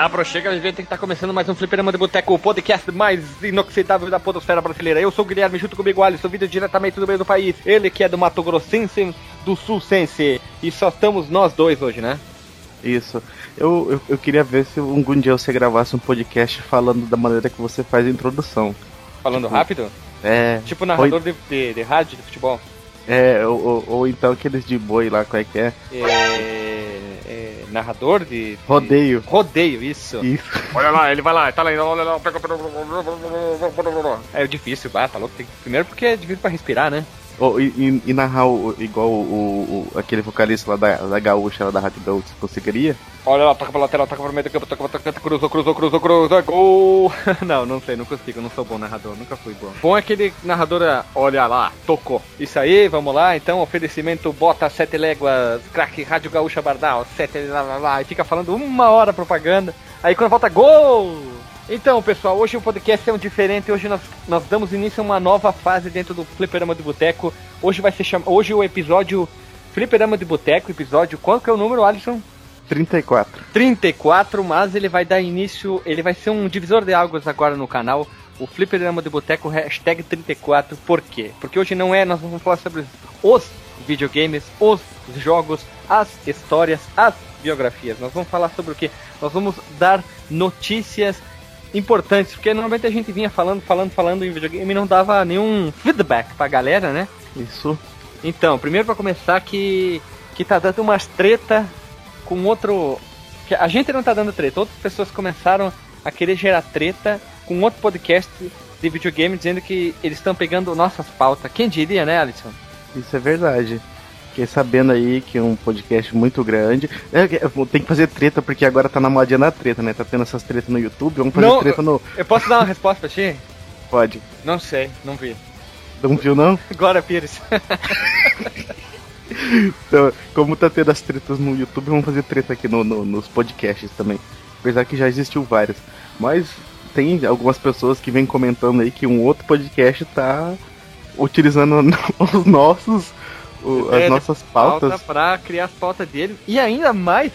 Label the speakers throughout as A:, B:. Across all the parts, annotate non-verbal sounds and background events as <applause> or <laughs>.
A: A gente tem que estar tá começando mais um Fliperama de Boteco, o podcast mais inoxidável da podosfera brasileira. Eu sou o Guilherme, junto comigo Alisson, vídeo diretamente do meio do país. Ele que é do Mato Grossense, do Sul Sense. E só estamos nós dois hoje, né?
B: Isso. Eu, eu, eu, queria ver se algum dia você gravasse um podcast falando da maneira que você faz a introdução.
A: Falando tipo, rápido?
B: É.
A: Tipo narrador de, de, de rádio de futebol.
B: É, ou, ou, ou, então aqueles de boi lá, qual é que é?
A: É. é narrador de, de,
B: Rodeio.
A: Rodeio, isso.
B: Isso.
A: Olha lá, ele vai lá, tá lá, olha lá, pega. É difícil, bah, tá louco. Tem, primeiro porque é difícil pra respirar, né?
B: Oh, e, e, narrar o, igual o, o, aquele vocalista lá da, da gaúcha, lá da Gaúcha, você conseguiria?
A: Olha lá, toca pra lateral, toca pra meio do campo, toca pra toca, cruzou, cruzou, cruzou, cruzou, gol! <laughs> não, não sei, não consigo, não sou bom narrador, nunca fui bom. Bom é aquele narrador, olha lá, tocou. Isso aí, vamos lá, então, oferecimento, bota sete léguas, craque, Rádio Gaúcha Bardal, sete, lá, lá, lá, e fica falando uma hora propaganda, aí quando volta, gol! Então, pessoal, hoje o podcast é um diferente. Hoje nós, nós damos início a uma nova fase dentro do Fliperama de Boteco. Hoje vai ser cham... Hoje o episódio Fliperama de Boteco, episódio. Qual que é o número, Alisson?
B: 34.
A: 34, mas ele vai dar início. Ele vai ser um divisor de águas agora no canal. O Fliperama de Boteco, hashtag 34. Por quê? Porque hoje não é. Nós vamos falar sobre os videogames, os jogos, as histórias, as biografias. Nós vamos falar sobre o que? Nós vamos dar notícias importantes, porque normalmente a gente vinha falando, falando, falando em videogame e não dava nenhum feedback pra galera, né?
B: Isso.
A: Então, primeiro para começar que que tá dando umas treta com outro que a gente não tá dando treta, outras pessoas começaram a querer gerar treta com outro podcast de videogame dizendo que eles estão pegando nossas pautas. Quem diria, né, Alisson?
B: Isso é verdade. Fiquei sabendo aí que é um podcast muito grande. É, tem que fazer treta, porque agora tá na modinha da treta, né? Tá tendo essas tretas no YouTube. Vamos fazer
A: não,
B: treta no.
A: Eu posso dar uma resposta pra ti?
B: Pode.
A: Não sei, não vi.
B: Não viu, não? <laughs>
A: Glória Pires. <laughs>
B: então, como tá tendo as tretas no YouTube, vamos fazer treta aqui no, no, nos podcasts também. Apesar que já existiu várias. Mas tem algumas pessoas que vêm comentando aí que um outro podcast tá utilizando <laughs> os nossos o, as nossas pautas. Pauta
A: para criar as pautas dele. E ainda mais,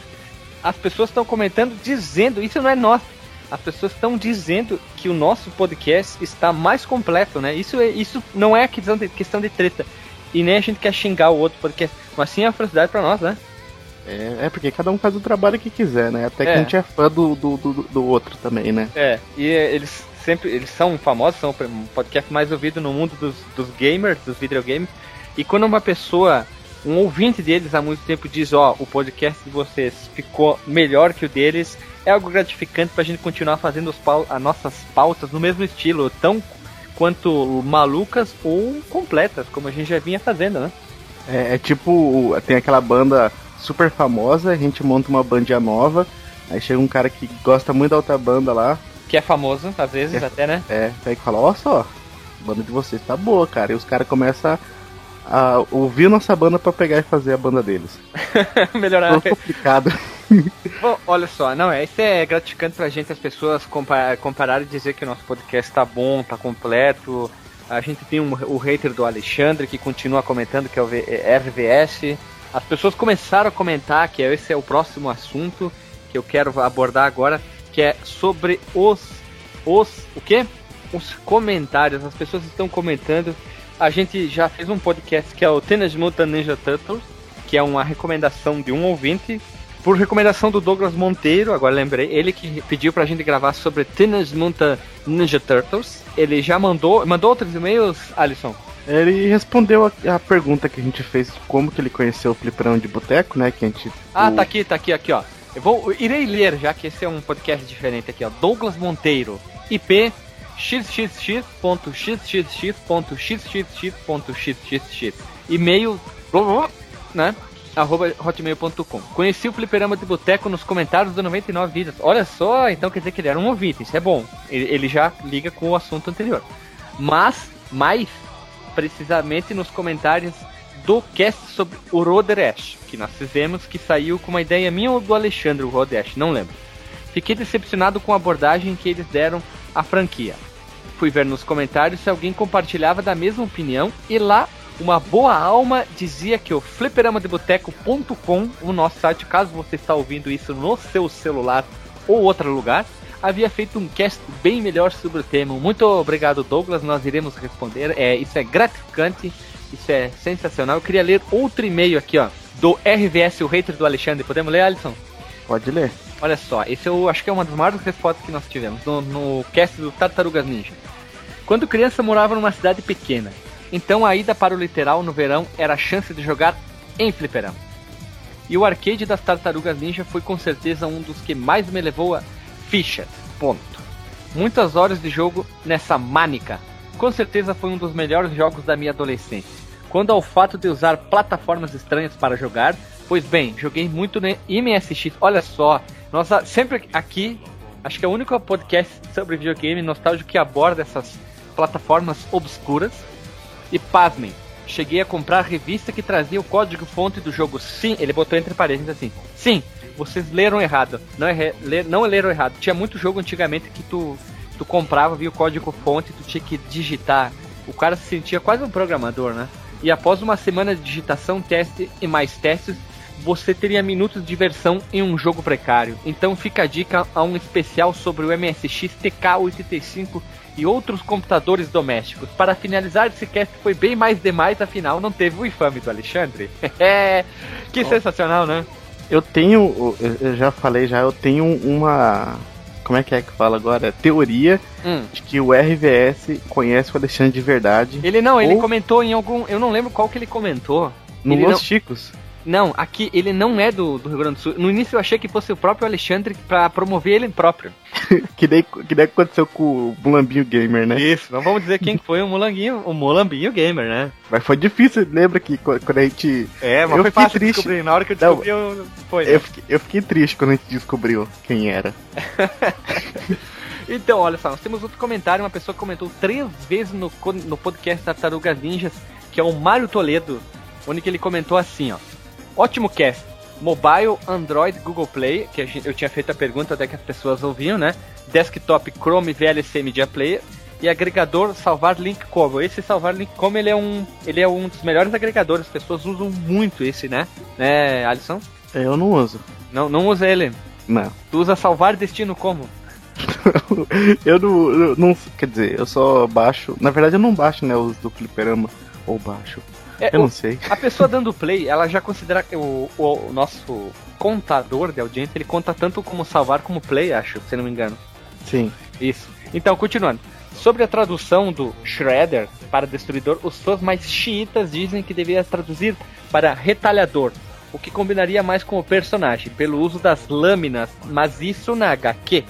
A: as pessoas estão comentando dizendo, isso não é nosso. As pessoas estão dizendo que o nosso podcast está mais completo, né? Isso, é, isso não é questão de, questão de treta. E nem a gente quer xingar o outro podcast. Mas sim é uma felicidade para nós, né?
B: É, é, porque cada um faz o trabalho que quiser, né? Até que é. a gente é fã do, do, do, do outro também, né?
A: É, e eles sempre eles são famosos, são o podcast mais ouvido no mundo dos, dos gamers, dos videogames. E quando uma pessoa, um ouvinte deles há muito tempo diz, ó, oh, o podcast de vocês ficou melhor que o deles, é algo gratificante pra gente continuar fazendo as nossas pautas no mesmo estilo, tão quanto malucas ou completas, como a gente já vinha fazendo, né?
B: É, é tipo, tem aquela banda super famosa, a gente monta uma bandinha nova, aí chega um cara que gosta muito da outra banda lá.
A: Que é famoso, às vezes
B: é,
A: até, né?
B: É, aí fala, ó só, a banda de vocês tá boa, cara. E os caras começam a ouvir nossa banda para pegar e fazer a banda deles. <laughs>
A: Melhorar.
B: Foi complicado. <laughs>
A: Bom, olha só, não, é, isso é gratificante pra gente as pessoas comparar, comparar e dizer que o nosso podcast tá bom, tá completo. A gente tem um, o hater do Alexandre que continua comentando que é o RVS. As pessoas começaram a comentar que esse é o próximo assunto que eu quero abordar agora, que é sobre os os o quê? Os comentários. As pessoas estão comentando a gente já fez um podcast que é o Teenage Mutant Ninja Turtles, que é uma recomendação de um ouvinte, por recomendação do Douglas Monteiro, agora lembrei, ele que pediu pra gente gravar sobre Teenage Mutant Ninja Turtles. Ele já mandou, mandou outros e-mails, Alisson?
B: Ele respondeu a, a, pergunta que a gente fez, como que ele conheceu o Fliperão de Boteco, né, que a gente...
A: Ah, o... tá aqui, tá aqui, aqui, ó. Eu vou, eu irei ler, já que esse é um podcast diferente aqui, ó. Douglas Monteiro, IP xxx.xxx.xxx.xxx.xxx e-mail, né? arroba hotmail.com. Conheci o fliperama de boteco nos comentários do 99 Vidas. Olha só, então quer dizer que ele era um ouvinte, isso é bom. Ele, ele já liga com o assunto anterior. Mas, mais precisamente nos comentários do cast sobre o Roder Ash, que nós fizemos, que saiu com uma ideia minha ou do Alexandre, o Roder Ash, não lembro. Fiquei decepcionado com a abordagem que eles deram à franquia. Fui ver nos comentários se alguém compartilhava da mesma opinião e lá uma boa alma dizia que o fliperamadeboteco.com, o nosso site, caso você está ouvindo isso no seu celular ou outro lugar, havia feito um cast bem melhor sobre o tema. Muito obrigado, Douglas. Nós iremos responder. É, isso é gratificante, isso é sensacional. Eu queria ler outro e-mail aqui, ó, do RVS, o hater do Alexandre. Podemos ler, Alisson?
B: Pode ler.
A: Olha só, esse eu acho que é uma das maiores respostas que nós tivemos no, no cast do Tartarugas Ninja. Quando criança morava numa cidade pequena, então a ida para o literal no verão era a chance de jogar em fliperama. E o arcade das Tartarugas Ninja foi com certeza um dos que mais me levou a fichas. Ponto. Muitas horas de jogo nessa manica. Com certeza foi um dos melhores jogos da minha adolescência. Quando ao fato de usar plataformas estranhas para jogar, pois bem, joguei muito no MSX. Olha só, nós sempre aqui, acho que é o único podcast sobre videogame nostálgico que aborda essas plataformas obscuras. E pasmem, cheguei a comprar a revista que trazia o código fonte do jogo. Sim, ele botou entre parênteses assim. Sim, vocês leram errado. Não, é, não leram errado. Tinha muito jogo antigamente que tu, tu comprava, via o código fonte, tu tinha que digitar. O cara se sentia quase um programador, né? E após uma semana de digitação, teste e mais testes, você teria minutos de diversão em um jogo precário. Então fica a dica a um especial sobre o MSX TK85 e outros computadores domésticos. Para finalizar, esse cast foi bem mais demais, afinal não teve o infame do Alexandre. <laughs> É, que oh. sensacional, né?
B: Eu tenho, eu já falei já, eu tenho uma. Como é que é que fala agora? Teoria hum. de que o RVS conhece o Alexandre de verdade.
A: Ele não, ele comentou em algum. Eu não lembro qual que ele comentou.
B: No
A: ele
B: Los
A: não...
B: Chicos.
A: Não, aqui ele não é do, do Rio Grande do Sul. No início eu achei que fosse o próprio Alexandre para promover ele próprio. <laughs>
B: que, nem, que nem aconteceu com o Mulambinho Gamer, né?
A: Isso, não vamos dizer quem foi o Mulanguinho, o Mulambinho Gamer, né?
B: Mas foi difícil, lembra que quando a gente.
A: É, mas eu foi fácil triste. descobrir. Na hora que eu descobri, não, eu... foi.
B: Né? Eu, fiquei, eu fiquei triste quando a gente descobriu quem era. <laughs>
A: Então, olha só, nós temos outro comentário, uma pessoa comentou três vezes no, no podcast Tartarugas Ninjas, que é o Mário Toledo, onde ele comentou assim, ó. Ótimo cast. Mobile, Android, Google Play, que eu tinha feito a pergunta até que as pessoas ouviam, né? Desktop, Chrome, VLC Media Player e agregador salvar link como. Esse salvar link como ele é um, ele é um dos melhores agregadores. As pessoas usam muito esse, né? Né, Alisson?
B: Eu não uso.
A: Não, não usa ele.
B: Não.
A: Tu usa salvar destino como? <laughs>
B: eu não, eu não, quer dizer, eu só baixo. Na verdade, eu não baixo, né, os do fliperama ou baixo. É, eu não sei.
A: A pessoa dando play, ela já considera que o, o, o, nosso contador de audiência, ele conta tanto como salvar como play, acho, se não me engano.
B: Sim.
A: Isso. Então, continuando. Sobre a tradução do Shredder para destruidor, os fãs mais xiitas dizem que deveria traduzir para retalhador, o que combinaria mais com o personagem, pelo uso das lâminas, mas isso na HQ.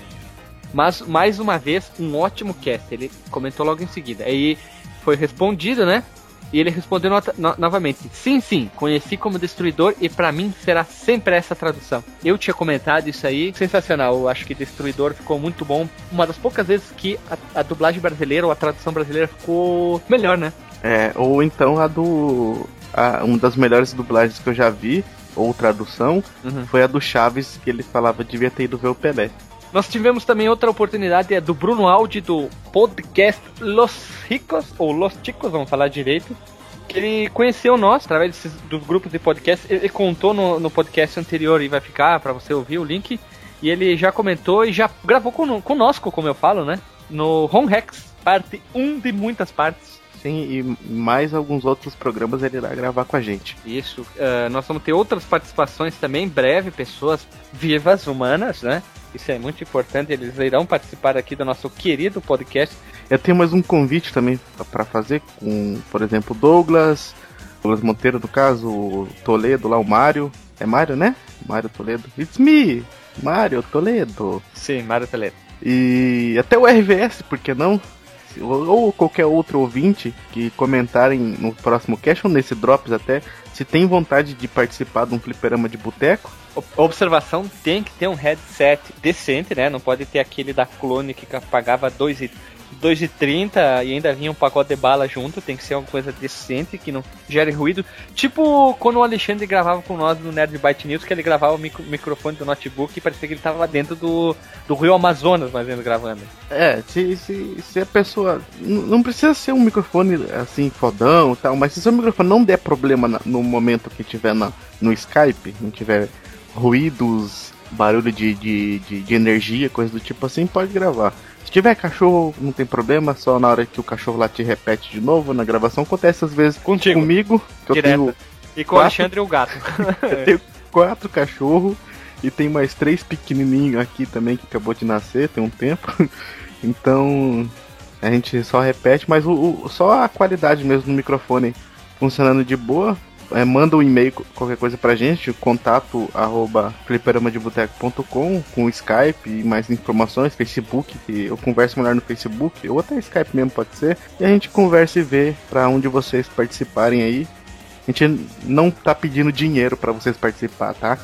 A: Mas, mais uma vez, um ótimo cast, ele comentou logo em seguida. Aí foi respondido, né? E ele respondeu no, no, novamente: Sim, sim, conheci como Destruidor e para mim será sempre essa tradução. Eu tinha comentado isso aí, sensacional. Eu acho que Destruidor ficou muito bom. Uma das poucas vezes que a, a dublagem brasileira ou a tradução brasileira ficou melhor, né?
B: É, ou então a do. A, uma das melhores dublagens que eu já vi, ou tradução, uhum. foi a do Chaves, que ele falava devia ter ido ver o Pelé.
A: Nós tivemos também outra oportunidade, é do Bruno Aldi, do podcast Los Ricos, ou Los Chicos, vamos falar direito. Que ele conheceu nós através desses, dos grupos de podcast. Ele contou no, no podcast anterior e vai ficar para você ouvir o link. E ele já comentou e já gravou con, conosco, como eu falo, né? No Home Hacks, parte 1 de muitas partes.
B: Sim, e mais alguns outros programas ele irá gravar com a gente.
A: Isso. Uh, nós vamos ter outras participações também, breve, pessoas vivas, humanas, né? Isso é muito importante. Eles irão participar aqui do nosso querido podcast.
B: Eu tenho mais um convite também para fazer com, por exemplo, Douglas, Douglas Monteiro, no caso, o Toledo lá, o Mário. É Mário, né? Mário Toledo. It's me, Mário Toledo.
A: Sim, Mário Toledo.
B: E até o RVS, por que não? Ou qualquer outro ouvinte que comentarem no próximo cast ou nesse Drops até, se tem vontade de participar de um fliperama de boteco,
A: observação tem que ter um headset decente, né? Não pode ter aquele da clone que pagava 2,30 e ainda vinha um pacote de bala junto. Tem que ser uma coisa decente, que não gere ruído. Tipo quando o Alexandre gravava com nós no Nerd Byte News, que ele gravava o micro microfone do notebook e parecia que ele estava dentro do, do Rio Amazonas, mais ou gravando.
B: É, se, se, se a pessoa. Não precisa ser um microfone assim, fodão e tal, mas se seu microfone não der problema no momento que tiver na, no Skype, não tiver ruídos barulho de, de, de, de energia, coisa do tipo assim, pode gravar. Se tiver cachorro, não tem problema, só na hora que o cachorro lá te repete de novo na gravação. Acontece às vezes
A: Contigo.
B: comigo, que
A: Direto.
B: eu tenho,
A: E com o. Alexandre e o gato. <laughs>
B: eu tenho quatro cachorros e tem mais três pequenininhos aqui também que acabou de nascer, tem um tempo. <laughs> Então a gente só repete, mas o, o- só a qualidade mesmo no microfone funcionando de boa. É, manda um e-mail, qualquer coisa pra gente, contato arroba fliperamadeboteco.com com Skype e mais informações, Facebook, que eu converso melhor no Facebook, ou até Skype mesmo pode ser, e a gente conversa e vê pra onde vocês participarem aí. A gente não tá pedindo dinheiro pra vocês participar, tá?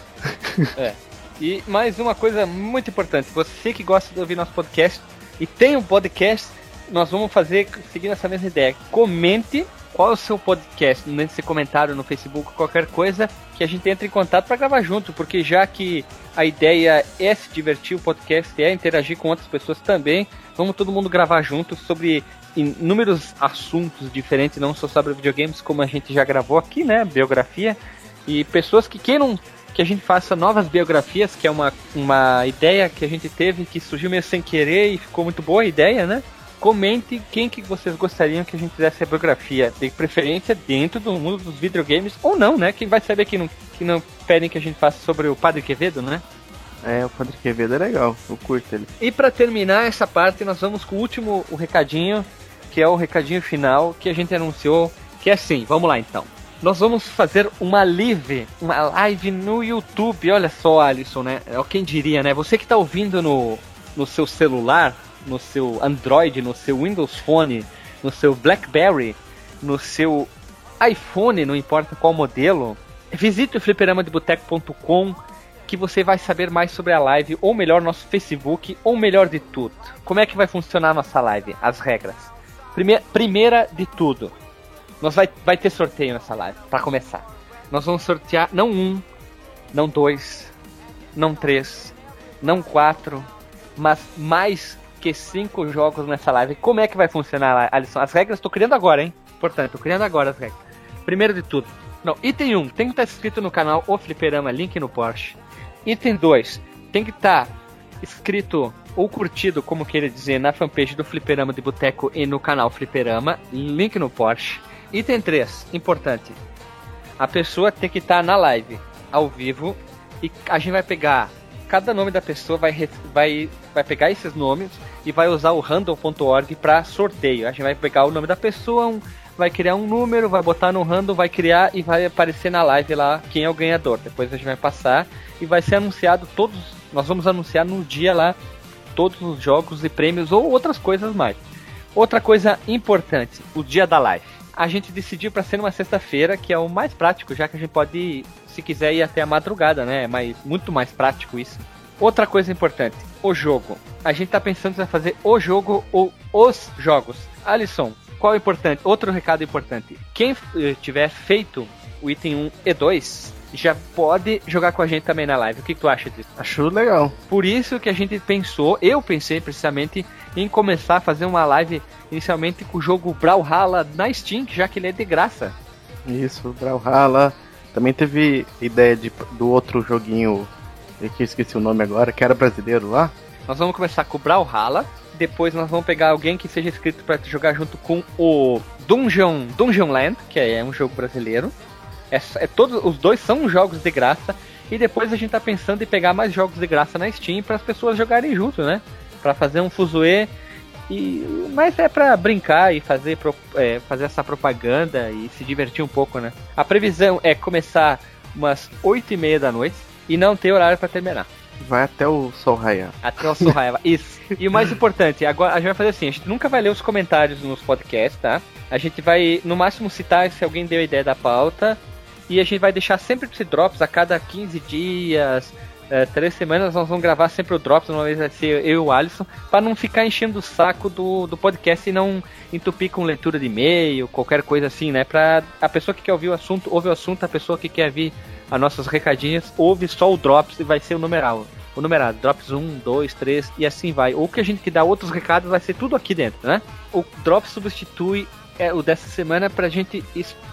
A: E mais uma coisa muito importante, você que gosta de ouvir nosso podcast e tem um podcast, nós vamos fazer seguindo essa mesma ideia. Comente qual é o seu podcast nesse comentário no Facebook, qualquer coisa, que a gente entre em contato para gravar junto, porque já que a ideia é se divertir, o podcast é interagir com outras pessoas também, vamos todo mundo gravar junto sobre inúmeros assuntos diferentes, não só sobre videogames, como a gente já gravou aqui, né? Biografia. E pessoas que queiram que a gente faça novas biografias, que é uma, uma ideia que a gente teve, que surgiu meio sem querer e ficou muito boa a ideia, né? Comente quem que vocês gostariam que a gente fizesse a biografia, de preferência dentro do mundo dos videogames, ou não, né? Quem vai saber que não, que não pedem que a gente faça sobre o Padre Quevedo, né?
B: É, o Padre Quevedo é legal, eu curto ele.
A: E para terminar essa parte, nós vamos com o último o recadinho, que é o recadinho final que a gente anunciou, que é assim, vamos lá então. Nós vamos fazer uma live, uma live no YouTube. Olha só, Alisson, né? É quem diria, né? Você que tá ouvindo no, no seu celular, no seu Android, no seu Windows Phone, no seu BlackBerry, no seu iPhone, não importa qual modelo, visite o fliperamadeboteco.com que você vai saber mais sobre a live, ou melhor, nosso Facebook, ou melhor de tudo. Como é que vai funcionar a nossa live? As regras. Primeira, primeira de tudo, nós vai, vai ter sorteio nessa live, para começar. Nós vamos sortear não um, não dois, não três, não quatro, mas mais que cinco jogos nessa live. Como é que vai funcionar, Alisson? As regras estou criando agora, hein? Portanto, tô criando agora as regras. Primeiro de tudo, não, item 1 tem que estar escrito no canal O Fliperama, link no Porsche. Item 2 tem que estar escrito ou curtido, como queira dizer, na fanpage do Fliperama de Boteco e no canal Fliperama, link no Porsche. Item 3, importante. A pessoa tem que estar na live, ao vivo, e a gente vai pegar cada nome da pessoa, vai, vai, vai pegar esses nomes e vai usar o random.org para sorteio. A gente vai pegar o nome da pessoa, um- vai criar um número, vai botar no random, vai criar e vai aparecer na live lá quem é o ganhador. Depois a gente vai passar e vai ser anunciado todos. Nós vamos anunciar no dia lá todos os jogos e prêmios ou outras coisas mais. Outra coisa importante, o dia da live. A gente decidiu para ser numa sexta-feira, que é o mais prático, já que a gente pode, se quiser, ir até a madrugada, né? Mas muito mais prático isso. Outra coisa importante, o jogo. A gente tá pensando em fazer o jogo ou os jogos. Alisson, qual é o importante? Outro recado importante. Quem eh, tiver feito o item 1 e 2 já pode jogar com a gente também na live. O que, que tu acha disso?
B: Acho legal.
A: Por isso que a gente pensou, eu pensei precisamente em começar a fazer uma live inicialmente com o jogo Brawlhalla na Steam, já que ele é de graça.
B: Isso, Brawlhalla. Também teve ideia de, do outro joguinho, eu que esqueci o nome agora, que era brasileiro lá.
A: Nós vamos começar com o Brawlhalla, depois nós vamos pegar alguém que seja inscrito para jogar junto com o Dungeon, Dungeon Land, que é um jogo brasileiro. É, é todos os dois são jogos de graça e depois a gente tá pensando em pegar mais jogos de graça na Steam para as pessoas jogarem junto, né? Para fazer um fuzuê e mas é para brincar e fazer é, fazer essa propaganda e se divertir um pouco, né? A previsão é começar umas 8 e meia da noite e não ter horário para terminar.
B: Vai até o sol raiar.
A: Até o Sorraiva. Isso. E o mais <laughs> importante, agora a gente vai fazer assim, a gente nunca vai ler os comentários nos podcasts, tá? A gente vai, no máximo, citar se alguém deu a ideia da pauta. E a gente vai deixar sempre esse drops a cada 15 dias, é, três semanas, nós vamos gravar sempre o drops, uma vez vai ser eu e o Alisson, para não ficar enchendo o saco do, do podcast e não entupir com leitura de e-mail, qualquer coisa assim, né? Pra a pessoa que quer ouvir o assunto, ouve o assunto, a pessoa que quer vir as nossas recadinhas, ouve só o drops e vai ser o numeral. O numerado, drops 1, 2, 3 e assim vai. Ou que a gente que dá outros recados vai ser tudo aqui dentro, né? O drops substitui é, o dessa semana pra gente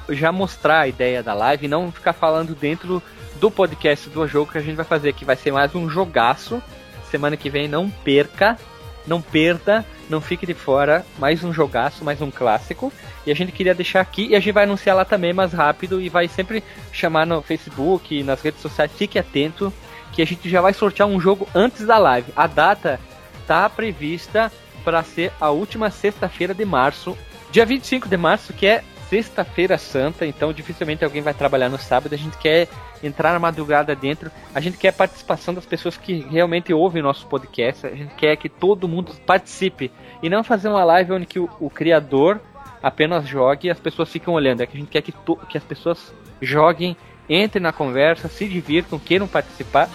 A: já mostrar a ideia da live não ficar falando dentro do podcast do jogo que a gente vai fazer, que vai ser mais um jogaço. Semana que vem, não perca, não perda, não fique de fora. Mais um jogaço, mais um clássico. E a gente queria deixar aqui e a gente vai anunciar lá também mais rápido e vai sempre chamar no Facebook, nas redes sociais. Fique atento que a gente já vai sortear um jogo antes da live. A data tá prevista para ser a última sexta-feira de março, dia 25 de março, que é sexta-feira santa, então dificilmente alguém vai trabalhar no sábado. A gente quer entrar na madrugada dentro, a gente quer a participação das pessoas que realmente ouvem nosso podcast, a gente quer que todo mundo participe e não fazer uma live onde que o, o criador apenas jogue e as pessoas ficam olhando. É que a gente quer que, to, que as pessoas joguem, entrem na conversa, se divirtam, queiram participar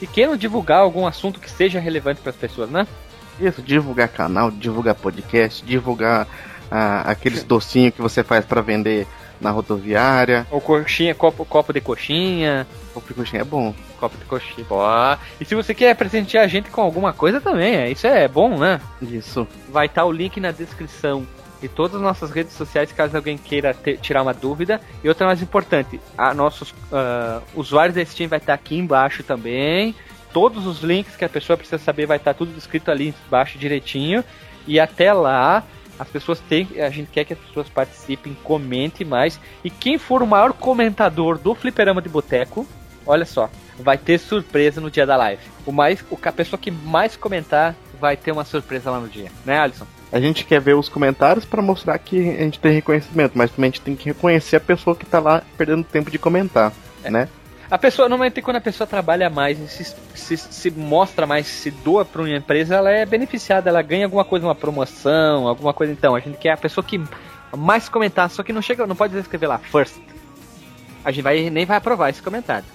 A: e queiram divulgar algum assunto que seja relevante para as pessoas, né?
B: Isso, divulgar canal, divulgar podcast, divulgar ah, aqueles docinhos que você faz para vender na rodoviária.
A: Ou coxinha, copo, copo de coxinha.
B: Copo de coxinha é bom.
A: Copo de coxinha. Boa. E se você quer presentear a gente com alguma coisa também, é, isso é bom, né?
B: Isso.
A: Vai estar tá o link na descrição de todas as nossas redes sociais, caso alguém queira ter, tirar uma dúvida. E outra mais importante, a nossos uh, usuários da Steam vai estar tá aqui embaixo também. Todos os links que a pessoa precisa saber vai estar tá tudo escrito ali embaixo direitinho. E até lá, as pessoas têm, a gente quer que as pessoas participem, comentem mais. E quem for o maior comentador do Fliperama de Boteco, olha só, vai ter surpresa no dia da live. O mais, o, a pessoa que mais comentar vai ter uma surpresa lá no dia, né, Alisson?
B: A gente quer ver os comentários para mostrar que a gente tem reconhecimento, mas também a gente tem que reconhecer a pessoa que tá lá perdendo tempo de comentar, é. né?
A: A pessoa, normalmente, quando a pessoa trabalha mais, se, se, se mostra mais, se doa para uma empresa, ela é beneficiada, ela ganha alguma coisa, uma promoção, alguma coisa. Então, a gente quer a pessoa que mais comentar, só que não chega, não pode escrever lá first. A gente vai, nem vai aprovar esse comentário.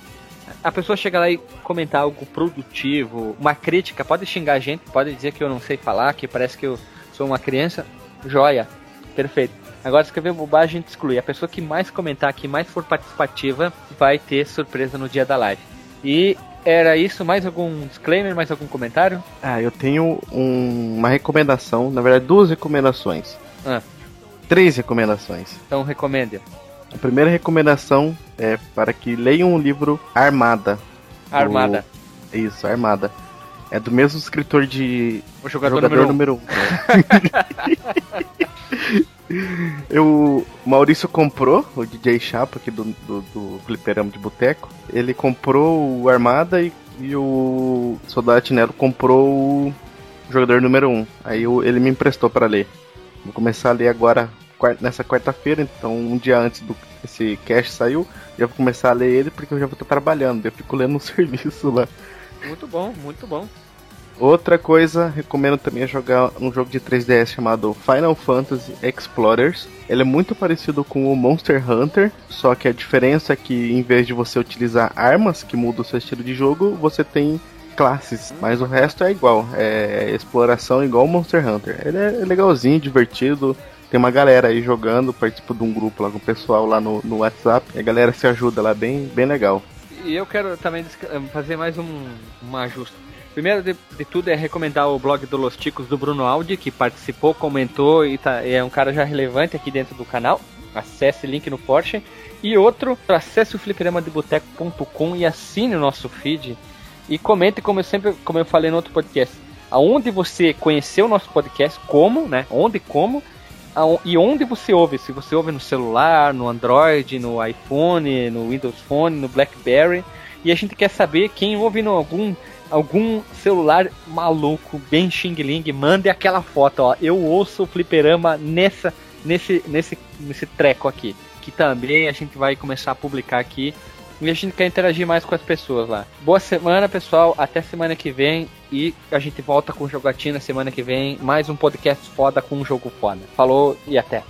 A: A pessoa chega lá e comentar algo produtivo, uma crítica, pode xingar a gente, pode dizer que eu não sei falar, que parece que eu sou uma criança. Joia, perfeito. Agora, escrever bobagem, a gente exclui. A pessoa que mais comentar, que mais for participativa, vai ter surpresa no dia da live. E era isso. Mais algum disclaimer, mais algum comentário?
B: Ah, eu tenho um, uma recomendação, na verdade, duas recomendações. Ah. Três recomendações.
A: Então, recomende.
B: A primeira recomendação é para que leiam o livro Armada.
A: Armada.
B: Do... Isso, Armada. É do mesmo escritor de
A: o jogador, jogador número 1. Um. <laughs>
B: Eu, o Maurício comprou, o DJ Chapa aqui do, do, do de Boteco. Ele comprou o Armada e, e o Soldado Nero comprou o jogador número 1. Um. Aí eu, ele me emprestou para ler. Vou começar a ler agora nessa quarta-feira, então um dia antes do esse cast saiu, já vou começar a ler ele porque eu já vou estar trabalhando. Eu fico lendo no <laughs> serviço lá.
A: Muito bom, muito bom.
B: Outra coisa, recomendo também jogar um jogo de 3DS chamado Final Fantasy Explorers. Ele é muito parecido com o Monster Hunter, só que a diferença é que em vez de você utilizar armas que mudam o seu estilo de jogo, você tem classes, mas o resto é igual, é exploração igual Monster Hunter. Ele é legalzinho, divertido, tem uma galera aí jogando, participo de um grupo lá com o pessoal lá no, no WhatsApp, a galera se ajuda lá, bem, bem legal.
A: E eu quero também fazer mais um, um ajuste Primeiro de, de, tudo é recomendar o blog do Los Ticos do Bruno Aldi, que participou, comentou e tá, é um cara já relevante aqui dentro do canal. Acesse link no Porsche. E outro, acesse o fliperamadeboteco.com e assine o nosso feed. E comente, como eu sempre, como eu falei no outro podcast, aonde você conheceu o nosso podcast, como, né? Onde, como, e onde você ouve. Se você ouve no celular, no Android, no iPhone, no Windows Phone, no BlackBerry. E a gente quer saber quem ouve no algum algum celular maluco, bem xing ling, mande aquela foto, ó. Eu ouço o fliperama nessa, nesse, nesse, nesse treco aqui. Que também a gente vai começar a publicar aqui. E a gente quer interagir mais com as pessoas lá. Boa semana, pessoal. Até semana que vem. E a gente volta com jogatina semana que vem. Mais um podcast foda com um jogo foda. Falou e até.